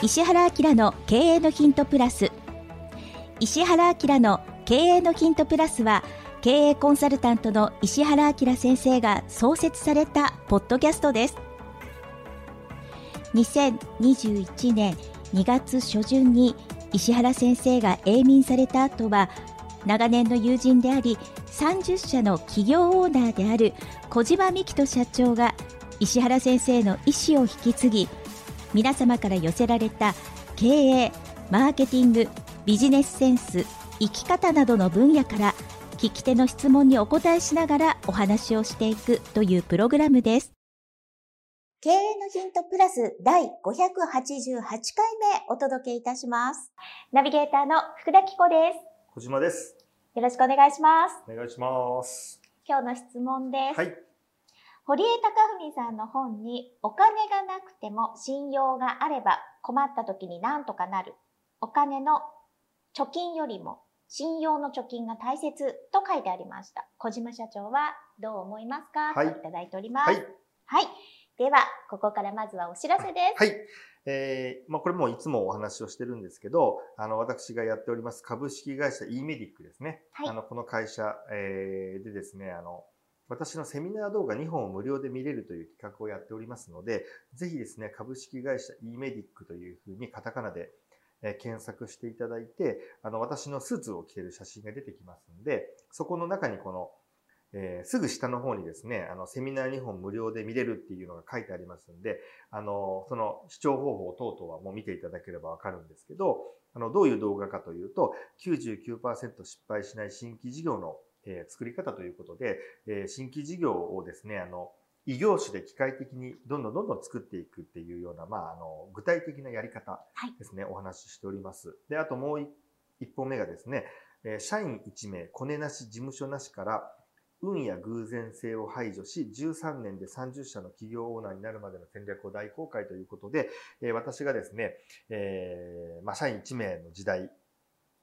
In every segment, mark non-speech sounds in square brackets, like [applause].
石原明の経営のヒントプラス。石原明の経営のヒントプラスは経営コンサルタントの石原明先生が創設されたポッドキャストです。2021年2月初旬に石原先生が永眠された後は長年の友人であり30社の企業オーナーである小島美希人社長が石原先生の意思を引き継ぎ皆様から寄せられた経営マーケティングビジネスセンス生き方などの分野から聞き手の質問にお答えしながらお話をしていくというプログラムです。経営のヒントプラス第588回目お届けいたします。ナビゲーターの福田紀子です。小島です。よろしくお願いします。お願いします。今日の質問です。はい堀江貴文さんの本にお金がなくても信用があれば困った時に何とかなる。お金の貯金よりも信用の貯金が大切と書いてありました。小島社長はどう思いますか、はい、といただいております。はい。はい。では、ここからまずはお知らせです。はい。えー、まあ、これもいつもお話をしてるんですけど、あの、私がやっております株式会社 e メディックですね。はい、あの、この会社、えー、でですね、あの、私のセミナー動画2本を無料で見れるという企画をやっておりますので、ぜひですね、株式会社 e-medic というふうにカタカナで検索していただいて、あの、私のスーツを着ている写真が出てきますんで、そこの中にこの、えー、すぐ下の方にですね、あの、セミナー2本無料で見れるっていうのが書いてありますんで、あの、その視聴方法等々はもう見ていただければわかるんですけど、あの、どういう動画かというと、99%失敗しない新規事業のえー、作り方ということで、えー、新規事業をですね、あの、異業種で機械的にどんどんどんどん作っていくっていうような、まあ、あの、具体的なやり方ですね、はい、お話ししております。で、あともう一本目がですね、えー、社員1名、コネなし、事務所なしから、運や偶然性を排除し、13年で30社の企業オーナーになるまでの戦略を大公開ということで、えー、私がですね、えー、まあ、社員1名の時代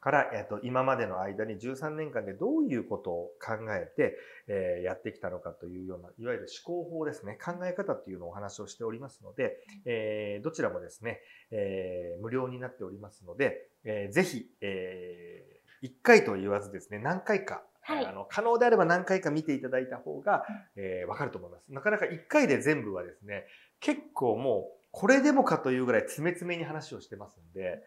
から、えっと、今までの間に13年間でどういうことを考えて、えー、やってきたのかというような、いわゆる思考法ですね、考え方っていうのをお話をしておりますので、えー、どちらもですね、えー、無料になっておりますので、えー、ぜひ、えー、1回と言わずですね、何回かはい、あの可能であれば何回か見ていただいた方が、えー、わかると思います。なかなか1回で全部はですね、結構もうこれでもかというぐらい詰め詰めに話をしてますんで、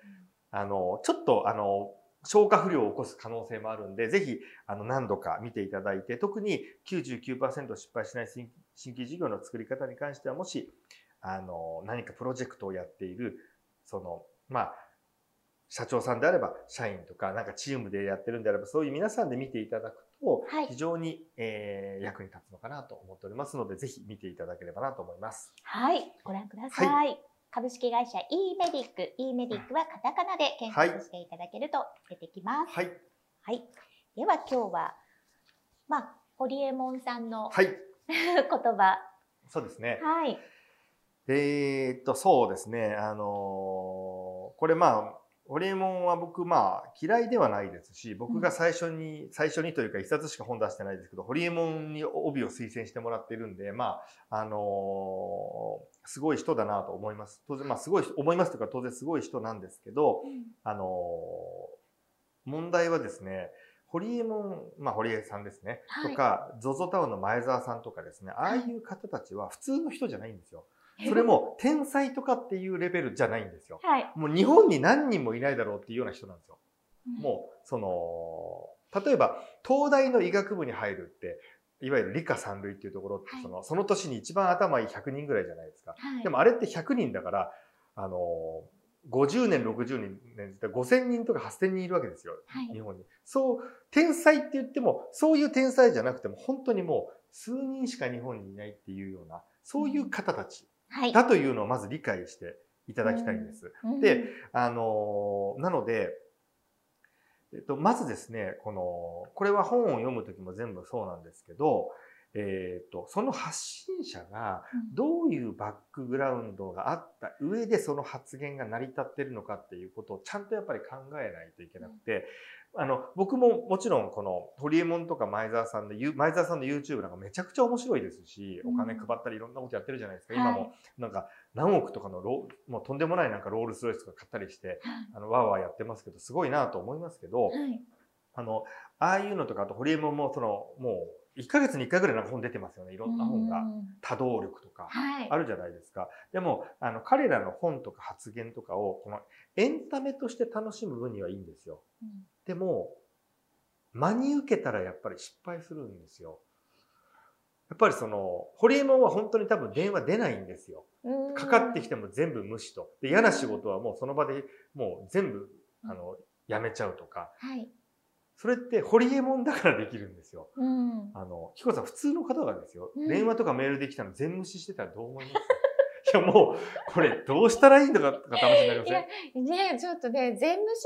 あの、ちょっとあの、消化不良を起こす可能性もあるんで、ぜひ、あの、何度か見ていただいて、特に99%失敗しない新規事業の作り方に関しては、もし、あの、何かプロジェクトをやっている、その、まあ、社長さんであれば、社員とか、なんかチームでやってるんであれば、そういう皆さんで見ていただくと、非常に、はい、えー、役に立つのかなと思っておりますので、ぜひ見ていただければなと思います。はい、ご覧ください。はい株式会社 e メディック e メディックはカタカナで検索していただけると出てきます。はい。はい。では今日は、まあ、ホリエモンさんの、はい、[laughs] 言葉。そうですね。はい。えー、っと、そうですね。あのー、これまあ、ホリエモンは僕まあ嫌いではないですし、僕が最初に、うん、最初にというか一冊しか本出してないですけど、ホリエモンに帯を推薦してもらっているんで、まあ、あのー、すごい人だなと思います。当然、まあすごい、思いますというか当然すごい人なんですけど、うん、あのー、問題はですね、ホリエモン、まあ、堀江さんですね、はい、とか、ZOZO タウンの前澤さんとかですね、ああいう方たちは普通の人じゃないんですよ。それも天才とかっていうレベルじゃないんですよ。はい、もう日本に何人もいないだろうっていうような人なんですよ。うん、もう、その、例えば、東大の医学部に入るって、いわゆる理科三類っていうところって、その、その年に一番頭いい100人ぐらいじゃないですか。はい、でもあれって100人だから、あの、50年、60年、5000人とか8000人いるわけですよ。はい、日本に。そう、天才って言っても、そういう天才じゃなくても、本当にもう数人しか日本にいないっていうような、そういう方たちだというのをまず理解していただきたいんです。で、あの、なので、えっと、まずですね、この、これは本を読むときも全部そうなんですけど、えっ、と、その発信者がどういうバックグラウンドがあった上でその発言が成り立ってるのかっていうことをちゃんとやっぱり考えないといけなくて、あの、僕ももちろんこのホリエモンとか前澤さんで、前澤さんの YouTube なんかめちゃくちゃ面白いですし、お金配ったりいろんなことやってるじゃないですか。今もなんか何億とかのロもうとんでもないなんかロールスロイスとか買ったりして、あの、わーわーやってますけど、すごいなと思いますけど、はい。あの、ああいうのとか、あと、ホリエモンも、その、もう、1ヶ月に1回ぐらいなんか本出てますよね。いろんな本がう。ん多動力とか。はい。あるじゃないですか。でも、あの、彼らの本とか発言とかを、この、エンタメとして楽しむ分にはいいんですよ。でも、真に受けたらやっぱり失敗するんですよ。やっぱりその、ホリエモンは本当に多分電話出ないんですよ。うんかかってきても全部無視と。で、嫌な仕事はもうその場でもう全部、あの、やめちゃうとか。はい。それってホリエモンだからできるんですよ。うん。あの、ヒコさん普通の方がですよ、うん電話とかメールできたの全無視してたらどう思います [laughs] いやもう、これどうしたらいいのかとか楽しになりません？いやねちょっとね、全無視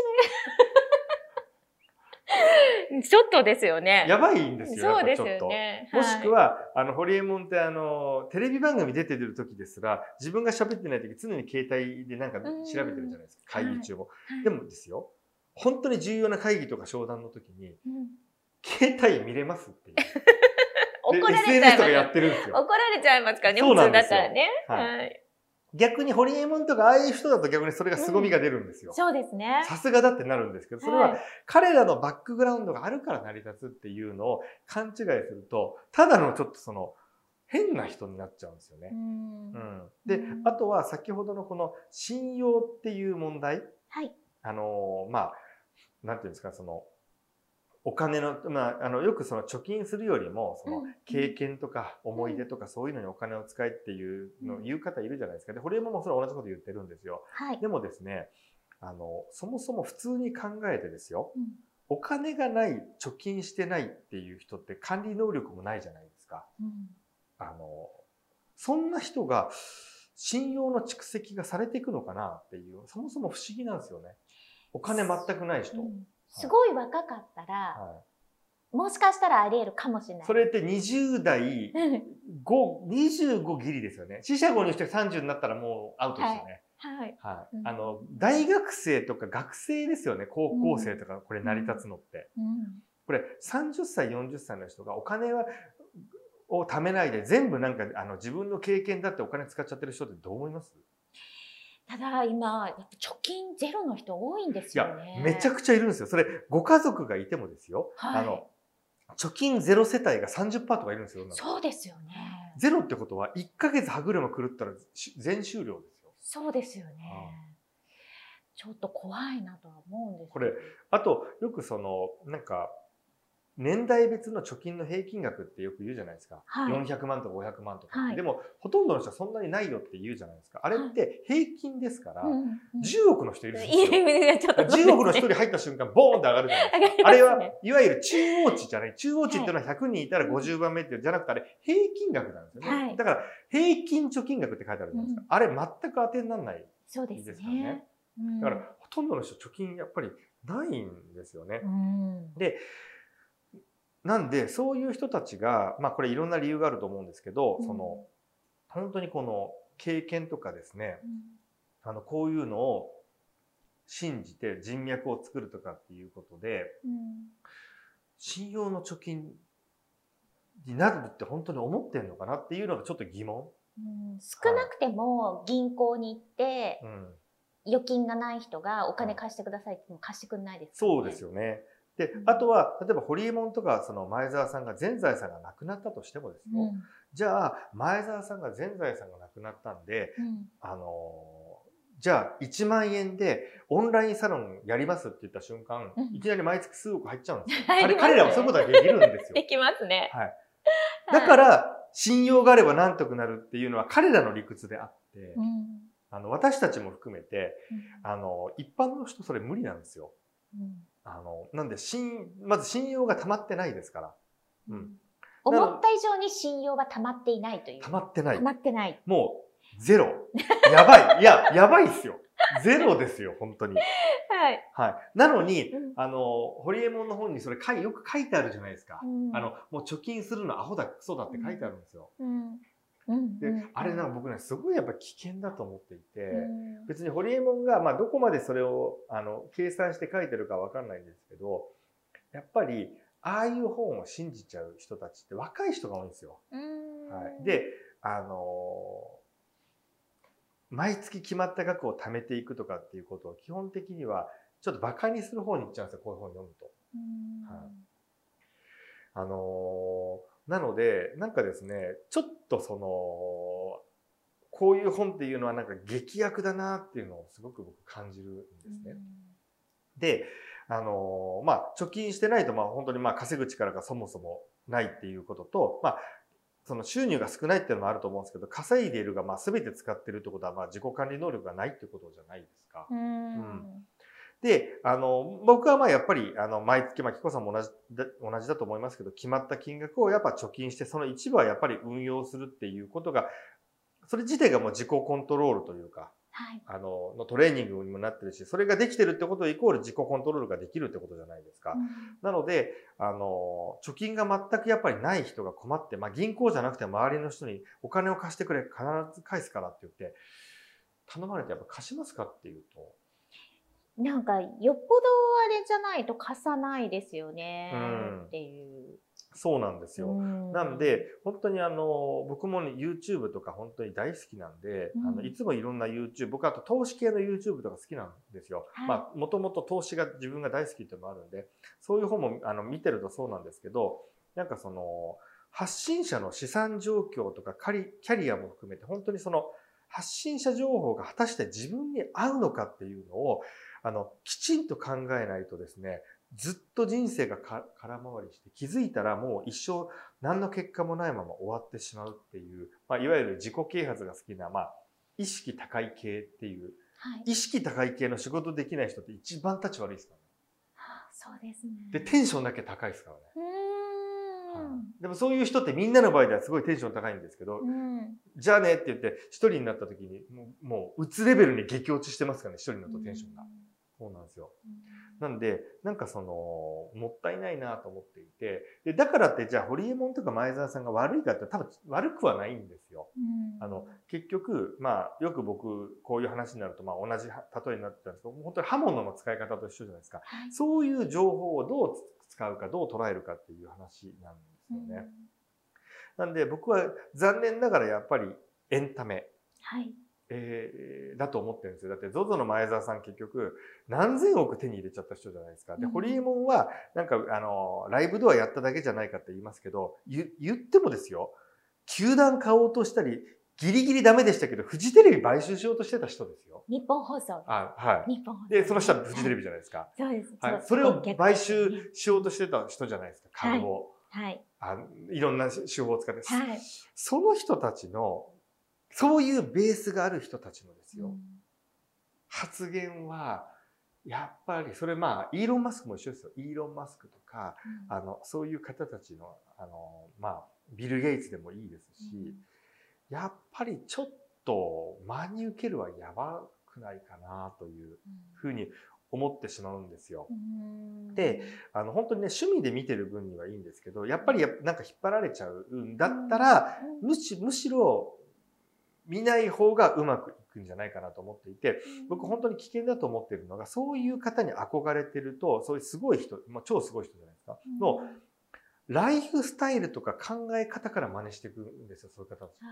で。[laughs] ちょっとですよね。やばいんですよ、やそうですっぱちょっと。よね。もしくはは、あの、ホリエモンってあの、テレビ番組出てる時ですら、自分が喋ってない時常に携帯でなんか調べてるじゃないですか、うん会議中も。い、でもですよ、本当に重要な会議とか商談の時に、うん携帯見れますっていう。[laughs] で怒られちゃいとかやまってるんですす。よ。怒られちゃいますからね、普通だなんですよったらね。はいはい。逆にホリエモンとかああいう人だと逆にそれが凄みが出るんですよ。そうですね。さすがだってなるんですけど、それははい彼らのバックグラウンドがあるから成り立つっていうのを勘違いすると、ただのちょっとその変な人になっちゃうんですよねう。んうん、でうん、あとは先ほどのこの信用っていう問題、はい。あのーまあ、なんていうんですか、その、お金の、まあ、あの、よくその貯金するよりも、そのうん経験とか思い出とかそういうのにお金を使えっていうのを言う方いるじゃないですか。で、ホリエモンもそれ同じこと言ってるんですよ。はい。でもですね、あの、そもそも普通に考えてですよ、うんお金がない、貯金してないっていう人って管理能力もないじゃないですか。うんあの、そんな人が信用の蓄積がされていくのかなっていう、そもそも不思議なんですよね。お金全くない人。うんすごい若かったら、はい、もしかしたらあり得るかもしれない。それって20代うん5、25ギリですよね。四捨五入して30になったらもうアウトですよね。はい。はい。うんあの、大学生とか学生ですよね。高校生とかこれ成り立つのって。うんこれ30歳、40歳の人がお金は、を貯めないで全部なんかあの自分の経験だってお金使っちゃってる人ってどう思います？ただ今、貯金ゼロの人多いんですいやよね。、めちゃくちゃいるんですよ。それ、ご家族がいてもですよ。はいあの、貯金ゼロ世帯が30%とかいるんですよ。今そうですよね。ゼロってことは、1ヶ月歯車狂ったらし全終了ですよ。そうですよねあ。ちょっと怖いなとは思うんですこれあと、よくその、なんか、年代別の貯金の平均額ってよく言うじゃないですか。はい400万とか500万とか、はいでも、ほとんどの人はそんなにないよって言うじゃないですか。あれって平均ですから、うんうん10億の人いるんですよ。いやちょっと10億の人入った瞬間、ボーンって上がるじゃないですか。[laughs] あれは、いわゆる中央値じゃない。中央値っていうのは100人いたら50番目っていうじゃなくて、あれ平均額なんですよね。はいだから、平均貯金額って書いてあるじゃないですか。あれ全く当てにならない。そうですからねね。うんだから、ほとんどの人貯金やっぱりないんですよねう。んなんで、そういう人たちが、まあこれいろんな理由があると思うんですけど、うんその、本当にこの経験とかですね、うんあの、こういうのを信じて人脈を作るとかっていうことで、うん信用の貯金になるって本当に思ってんのかなっていうのがちょっと疑問。うん少なくても銀行に行ってうん。預金がない人がお金貸してくださいって貸してくれないですそうですよ。よね。でう、んあとは、例えば、ホリエモンとか、その前澤さんが全財産がなくなったとしてもですよ。うんじゃあ、前澤さんが全財産がなくなったんで、うんあのーじゃあ、1万円でオンラインサロンやりますって言った瞬間、うんいきなり毎月数億入っちゃうんですよ。[laughs] 入りますね彼彼らはそういうことができるんですよで。きますね。はい。だから、信用があればなんとかなるっていうのは彼らの理屈であって、うんあの、私たちも含めて、うんあの、一般の人それ無理なんですよ。うんあの、なんで、信、まず信用が溜まってないですから。うん思った以上に信用が溜まっていないという。溜まってない溜。まってない。もう、ゼロ。やばい。いや、やばいっすよ。ゼロですよ、本当に。はい。はい。なのに、うんあの、ホリエモンの本にそれ書いよく書いてあるじゃないですか。うんあの、もう貯金するのアホだ、クソだって書いてあるんですよ。うんうんでうん、あれなんか僕ね、すごいやっぱ危険だと思っていて、うん別にホリエモンが、まあ、どこまでそれを、あの、計算して書いてるかわかんないんですけど、やっぱり、ああいう本を信じちゃう人たちって若い人が多いんですよ。うんはい。で、あのー毎月決まった額を貯めていくとかっていうことを基本的にはちょっと馬鹿にする方に行っちゃうんですよ、こういう本読むと。はい、あのー、なので、なんかですね、ちょっとその、こういう本っていうのはなんか劇薬だなっていうのをすごく僕感じるんですね。で、あのー、まあ、貯金してないと、まあ、本当にまあ、稼ぐ力がそもそもないっていうことと、まあ、その収入が少ないっていうのもあると思うんですけど、稼いでいるが、まあ、全て使ってるってことは、まあ、自己管理能力がないってことじゃないですか。うん、で、あの、僕はまあ、やっぱり、あの、毎月、まあ、キコさんも同じだ、同じだと思いますけど、決まった金額をやっぱ貯金して、その一部はやっぱり運用するっていうことが、それ自体がもう自己コントロールというか、はい、あの、のトレーニングにもなってるし、それができてるってことイコール自己コントロールができるってことじゃないですか。うん、なので、あの、貯金が全くやっぱりない人が困って、まあ銀行じゃなくて周りの人にお金を貸してくれ、必ず返すからって言って、頼まれてやっぱ貸しますかっていうと。なんか、よっぽどあれじゃないと貸さないですよね、っていう。そうなんですよ。なんで、本当にあの、僕も、ね、YouTube とか本当に大好きなんで、うん、あのいつもいろんな YouTube、僕あと投資系の YouTube とか好きなんですよ。はい、まあ、もともと投資が自分が大好きっていうのもあるんで、そういう本もあの見てるとそうなんですけど、なんかその、発信者の資産状況とかキャリアも含めて、本当にその、発信者情報が果たして自分に合うのかっていうのを、あの、きちんと考えないとですね、ずっと人生が空回りして気づいたらもう一生何の結果もないまま終わってしまうっていう、まあ、いわゆる自己啓発が好きな、まあ、意識高い系っていう、はい、意識高い系の仕事できない人って一番立ち悪いですからね。はあ、そうですね。で、テンションだけ高いですからね。はあ、でもそういう人ってみんなの場合ではすごいテンション高いんですけど、うん、じゃあねって言って一人になった時にもう、もう、うつレベルに激落ちしてますからね、一人のとテンションが。そうなんですよ。なんで、なんかその、もったいないなと思っていて、で、だからってじゃあ、ホリエモンとか前澤さんが悪いかって多分悪くはないんですよ。あの、結局、まあ、よく僕、こういう話になると、まあ、同じ例えになってたんですけど、本当に刃物の使い方と一緒じゃないですか。はい、そういう情報をどう使うか、どう捉えるかっていう話なんですよね。なんで、僕は残念ながらやっぱりエンタメ。はいえー、だと思ってるんですよ。だって ZOZO の前澤さん結局何千億手に入れちゃった人じゃないですか。で、ホリエモンはなんかあの、ライブドアやっただけじゃないかって言いますけど、言ってもですよ、球団買おうとしたり、ギリギリダメでしたけど、フジテレビ買収しようとしてた人ですよ。日本放送。あはい。日本放送。で、その人はフジテレビじゃないですか。そうです。はい。それを買収しようとしてた人じゃないですか、株を。はい。あいろんな手法を使って。はい。その人たちのそういうベースがある人たちのですよ、うん、発言は、やっぱり、それまあ、イーロン・マスクも一緒ですよ。イーロン・マスクとか、うん、あの、そういう方たちの、あの、まあ、ビル・ゲイツでもいいですし、うん、やっぱりちょっと真に受けるはやばくないかなというふうに思ってしまうんですよ。で、あの、本当にね、趣味で見てる分にはいいんですけど、やっぱりなんか引っ張られちゃうんだったら、むしむしろ見ない方がうまくいくんじゃないかなと思っていて、僕本当に危険だと思っているのが、そういう方に憧れてると、そういうすごい人、まあ、超すごい人じゃないですか、の、ライフスタイルとか考え方から真似していくんですよ、そういう方たちって。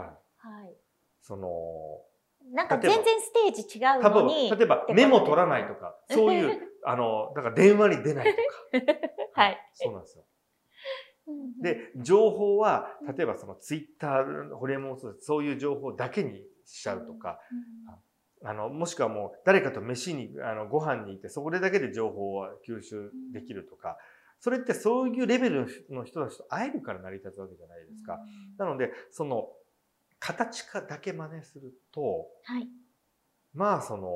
はい。はい。その、なんか全然ステージ違うのに。例えば、メモ取らないとか、そういう、[laughs] あの、だから電話に出ないとか。[laughs] はい。そうなんですよ。で、情報は、例えばそのツイッター、ホリエモンそういう情報だけにしちゃうとか、あの、もしくはもう誰かと飯に、あの、ご飯に行って、そこでだけで情報を吸収できるとか、それってそういうレベルの人たちと会えるから成り立つわけじゃないですか。なので、その、形化だけ真似すると、はい、まあその、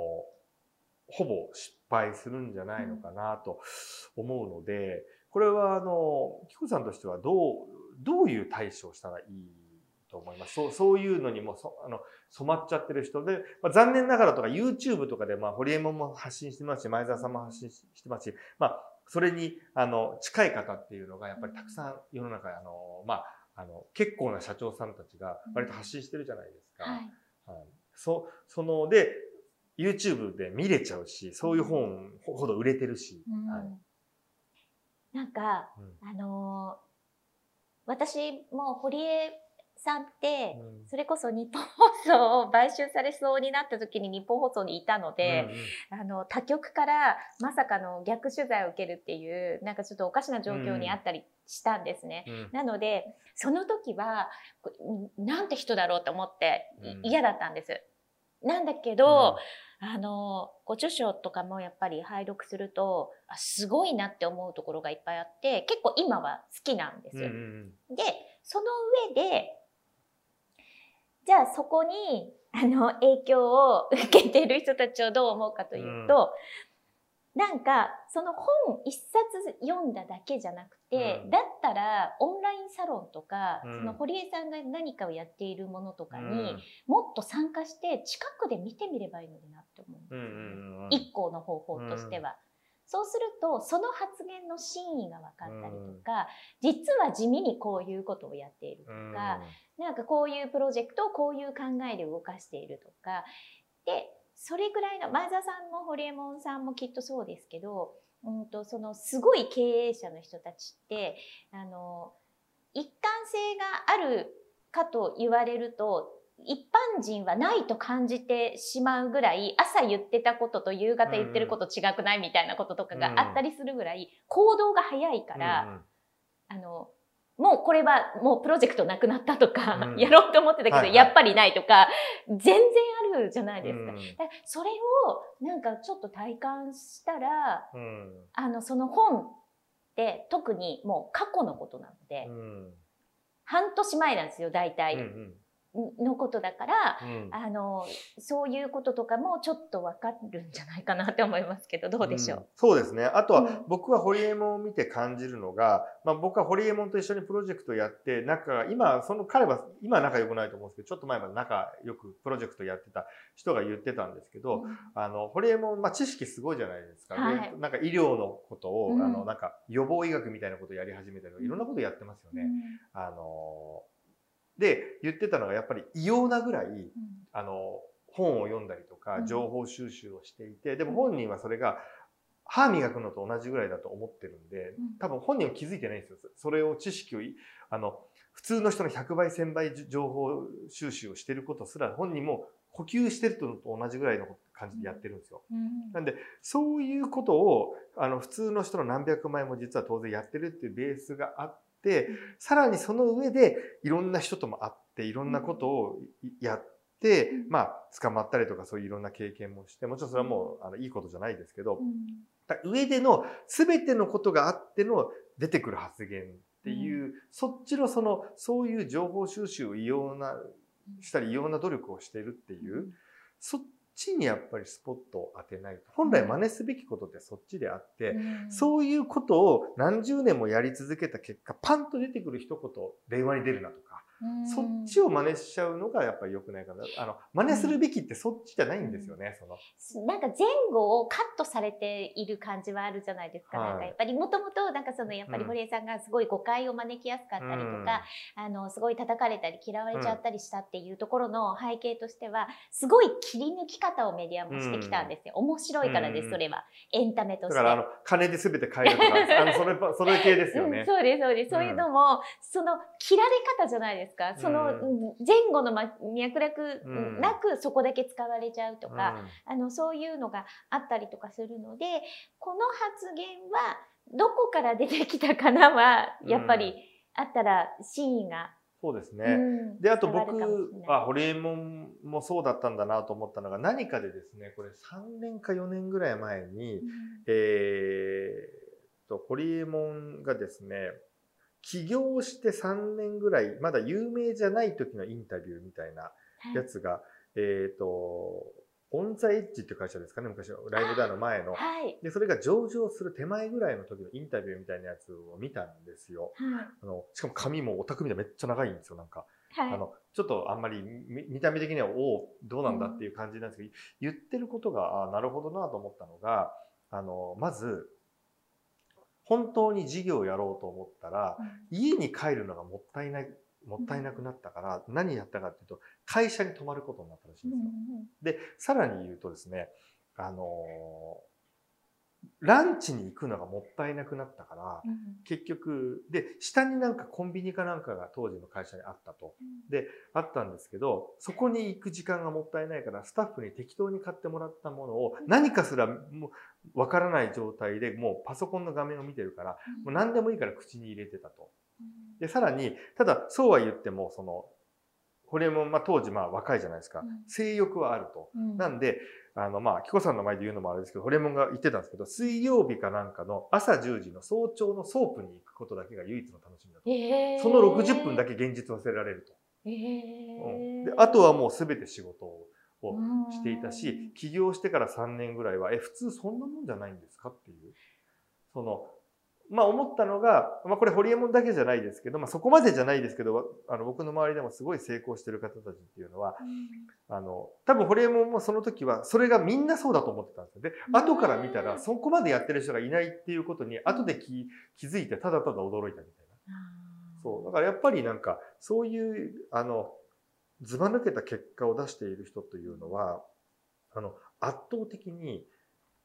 ほぼ失敗するんじゃないのかなと思うので、これは、あの、キコさんとしてはどう、どういう対処をしたらいいと思います？そう、そういうのにもそ、あの、染まっちゃってる人で、まあ、残念ながらとか YouTube とかで、まあ、ホリエモンも発信してますし、前澤さんも発信してますし、まあ、それに、あの、近い方っていうのが、やっぱりたくさん世の中、あの、まあ、あの、結構な社長さんたちが割と発信してるじゃないですか。はい。はい、そ、その、で、YouTube で見れちゃうし、そういう本ほど売れてるし、うん、はい。なんか、うん、あのー、私も堀江さんって、それこそ日本放送を買収されそうになった時に日本放送にいたので、あの他局からまさかの逆取材を受けるっていうなんかちょっとおかしな状況にあったりしたんですね。うん。なのでその時はなんて人だろうと思って嫌だったんです。なんだけど、あのご著書とかもやっぱり拝読するとあすごいなって思うところがいっぱいあって結構今は好きなんですよ。うんうんでその上でじゃあそこにあの影響を受けてる人たちをどう思うかというと、なんかその本一冊読んだだけじゃなくて、うん。だったらオンラインサロンとか、うん。その堀江さんが何かをやっているものとかに、うん。もっと参加して近くで見てみればいいのになって思ううん一個の方法としては。そうするとその発言の真意が分かったりとか、実は地味にこういうことをやっているとか、なんかこういうプロジェクトをこういう考えで動かしているとかでそれぐらいの前澤さんも堀江門さんもきっとそうですけど、うん、とそのすごい経営者の人たちってあの一貫性があるかと言われると一般人はないと感じてしまうぐらい朝言ってたことと夕方言ってること違くないみたいなこととかがあったりするぐらい行動が早いから。あの、もうこれはもうプロジェクトなくなったとか、うん。やろうと思ってたけど、はいはい。やっぱりないとか、全然あるじゃないですか。うん。それをなんかちょっと体感したら、うん。あの、その本って特にもう過去のことなので、うん半年前なんですよ、大うん体、のことだから、うんあの、そういうこととかもちょっとわかるんじゃないかなって思いますけど、どうでしょう？んそうですね。あとは、うん僕はホリエモンを見て感じるのが、まあ、僕はホリエモンと一緒にプロジェクトをやって、仲が、今、その彼は、今は仲良くないと思うんですけど、ちょっと前まで仲良くプロジェクトやってた人が言ってたんですけど、あの、ホリエモン、まあ、知識すごいじゃないですか。はいでなんか医療のことを、うんあの、なんか予防医学みたいなことをやり始めたり、いろんなことやってますよね。あの、で、言ってたのがやっぱり異様なぐらい、うん。あの、本を読んだりとかう、ん。情報収集をしていて、でも本人はそれが、歯磨くのと同じぐらいだと思ってるんでうん、多分本人は気づいてないんですよ。それを知識をい、あの、普通の人の100倍、1000倍情報収集をしてることすら、本人も呼吸してるのと同じぐらいの感じでやってるんですよ。うん。なんで、そういうことを、あの、普通の人の何百倍も実は当然やってるっていうベースがあって、さらにその上で、いろんな人とも会って、いろんなことをいやって、うん。まあ、捕まったりとかそういういろんな経験もして、もちろんそれはもう、あの、いいことじゃないですけど、上での全てのことがあっての出てくる発言っていう、そっちのその、そういう情報収集を異様な、したり異様な努力をしているっていう、そっちにやっぱりスポットを当てないと。本来真似すべきことってそっちであって、うんそういうことを何十年もやり続けた結果、パンと出てくる一言、電話に出るなとか、そっちを真似しちゃうのがやっぱり良くないかな。あの、真似するべきってそっちじゃないんですよね、その。なんか前後をカットされている感じはあるじゃないですか。はいなんかやっぱりもともとなんかそのやっぱりうん堀江さんがすごい誤解を招きやすかったりとか、あのすごい叩かれたり嫌われちゃったりしたっていうところの背景としてはすごい切り抜き方をメディアもしてきたんですよ。面白いからです、うんそれは。エンタメとして。だから、あの、金で全て買えるとか、あの、それ、それ系ですようん、ね。そうです、そうです。そういうのも、その切られ方じゃないですか？その、うん前後のま脈絡うん。なくそこだけ使われちゃうとうん。か、あのそういうのがあったりとかするのでこの発言はどこから出てきたかなはやっぱりあったら真意が、そうですね。うんで、あと僕は、ホリエモンもそうだったんだなと思ったのが、何かでですね、これ3年か4年ぐらい前に、えー、と、ホリエモンがですね、起業して3年ぐらい、まだ有名じゃない時のインタビューみたいなはいやつが、えっ、と、オンザエッジっていう会社ですかね、昔のライブダウンの前の。はいで、それが上場する手前ぐらいの時のインタビューみたいなやつを見たんですよ。はいあの、しかも髪もオタクみたいめっちゃ長いんですよ、なんか。はいあの、ちょっとあんまり見見た目的には、おお、どうなんだっていう感じなんですけど、言ってることが、あなるほどなと思ったのが、あの、まず、本当に事業をやろうと思ったら、家に帰るのがもったいない、もったいなくなったから、何やったかっていうと、会社に泊まることになったらしいんですよ。で、さらに言うとですね、あのランチに行くのがもったいなくなったから、うん結局、で、下になんかコンビニかなんかが当時の会社にあったと。で、あったんですけど、そこに行く時間がもったいないから、スタッフに適当に買ってもらったものを、何かすらもうわからない状態でもうパソコンの画面を見てるから、もう何でもいいから口に入れてたと。で、さらに、ただ、そうは言っても、その、これも、まあ当時まあ若いじゃないですかうん。性欲はあると。うんなんで、あの、まあ、キコさんの前で言うのもあれですけど、ホリエモンが言ってたんですけど、水曜日かなんかの朝10時の早朝のソープに行くことだけが唯一の楽しみだと。えーその60分だけ現実を忘れられると。えーうんで、あとはもう全て仕事をうんしていたし、起業してから3年ぐらいは、え、普通そんなもんじゃないんですかっていう。その、まあ思ったのが、まあこれホリエモンだけじゃないですけど、まあそこまでじゃないですけど、あの僕の周りでもすごい成功してる方たちっていうのは、あの、多分ホリエモンもその時はそれがみんなそうだと思ってたんですよ。で、うん後から見たらそこまでやってる人がいないっていうことに後で気気づいてただただ驚いたみたいな。そう。だからやっぱりなんか、そういう、あの、ずば抜けた結果を出している人というのは、あの、圧倒的に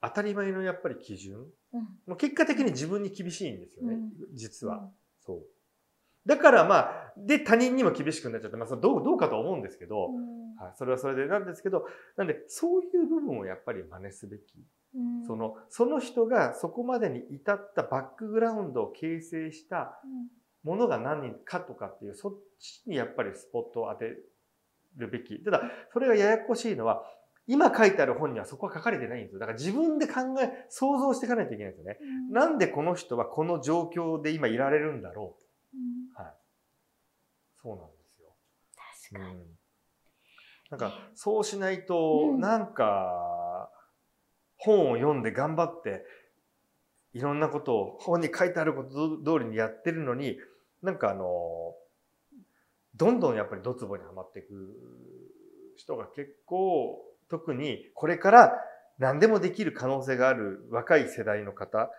当たり前のやっぱり基準、うんもう結果的に自分に厳しいんですよね、うん実は。そう。だからまあ、で、他人にも厳しくなっちゃって、まあ、どう、どうかと思うんですけど、うんはい、それはそれでなんですけど、なんで、そういう部分をやっぱり真似すべき。うんその、その人がそこまでに至ったバックグラウンドを形成したものが何かとかっていう、そっちにやっぱりスポットを当てるべき。ただ、それがややこしいのは、今書いてある本にはそこは書かれてないんですよ。だから自分で考え、想像していかないといけないんですよね。うんなんでこの人はこの状況で今いられるんだろうんうと。はい。そうなんですよ。確かにうん。なんか、そうしないと、うんなんか、本を読んで頑張って、いろんなことを本に書いてあること通りにやってるのに、なんかあの、どんどんやっぱりドツボにはまっていく人が結構、特にこれから何でもできる可能性がある若い世代の方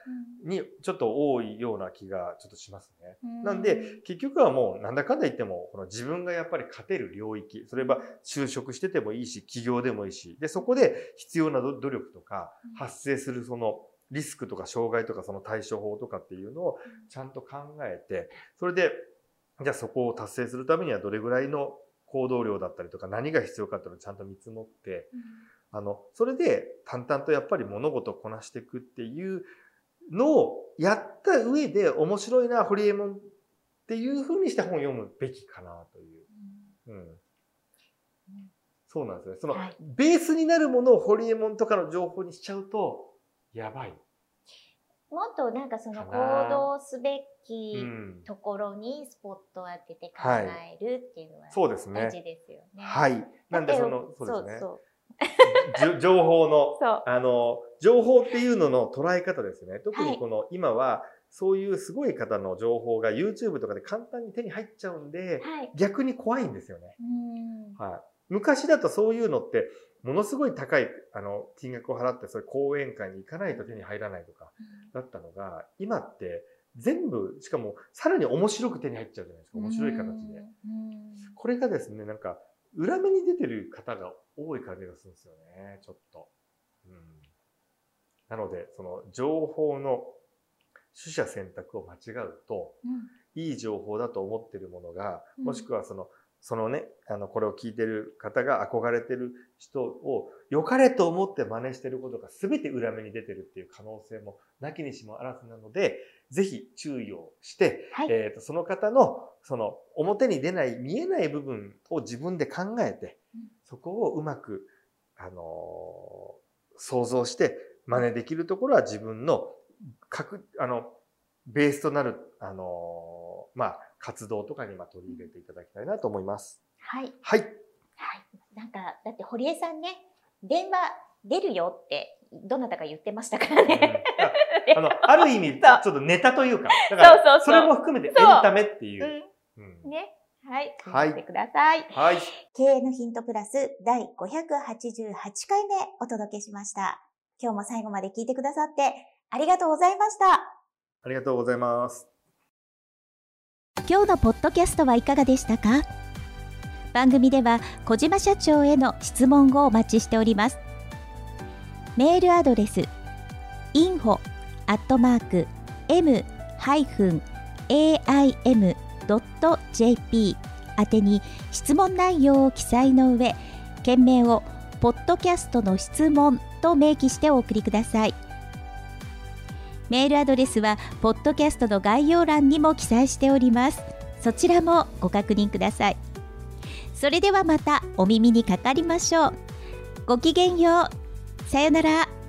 にちょっと多いような気がちょっとしますね。うん。なんで、結局はもうなんだかんだ言っても、この自分がやっぱり勝てる領域、それは就職しててもいいし、起業でもいいし、で、そこで必要な努努力とかうん、発生するそのリスクとか障害とかその対処法とかっていうのをちゃんと考えて、それで、じゃあそこを達成するためにはどれぐらいの行動量だったりとか何が必要かっていうのをちゃんと見積もって、あの、それで淡々とやっぱり物事をこなしていくっていうのをやった上で面白いな、ホリエモンっていう風にして本を読むべきかなという。うん。そうなんですね。その、はいベースになるものをホリエモンとかの情報にしちゃうと、やばい。もっとなんかその行動すべうきん。ところにスポットを当てて考はいえるっていうのはそうですね大事ですよね。はい。なんでその、そうですね。そうじょ情報の、[laughs] そうあの、情報っていうのの捉え方ですね。特はいにこの、今は、そういうすごい方の情報が YouTube とかで簡単に手に入っちゃうんで、はい。逆に怖いんですよね。うんはい。昔だとそういうのって、ものすごい高い、あの、金額を払って、そういう講演会に行かないと手に入らないとか、だったのが、今って全部、しかもさらに面白く手に入っちゃうじゃないですか。面白い形で。うんこれがですね、なんか、裏目に出てる方が多い感じがするんですよね、ちょっと。うん、なので、その情報の取捨選択を間違うと、うんいい情報だと思ってるものが、うんもしくはその、そのね、あの、これを聞いてる方が憧れてる人を良かれと思って真似してることが全て裏目に出てるっていう可能性もなきにしもあらずなので、ぜひ注意をして、はい。えーとその方のその表に出ない見えない部分を自分で考えてうんそこをうまく、あのー想像して真似できるところは自分の各あのベースとなる、あのーまあ、活動とかにまあ取り入れていただきたいなと思います。はい。はい。はい。なんか、だって堀江さんね、電話出るよって、どなたか言ってましたからうんね。ああの [laughs] ある意味ちょっとネタというか、だからそうそうそうそれも含めてエンタメっていうう。うんん。ね。はい。はいてください。はい。経営のヒントプラス第588回目お届けしました。今日も最後まで聞いてくださってありがとうございました。ありがとうございます。今日のポッドキャストはいかがでしたか？番組では小島社長への質問をお待ちしております。メールアドレス info アットマーク m-aim.jp 宛てに質問内容を記載の上件名をポッドキャストの質問と明記してお送りください。メールアドレスはポッドキャストの概要欄にも記載しております。そちらもご確認ください。それではまたお耳にかかりましょう。ごきげんよう。さよなら。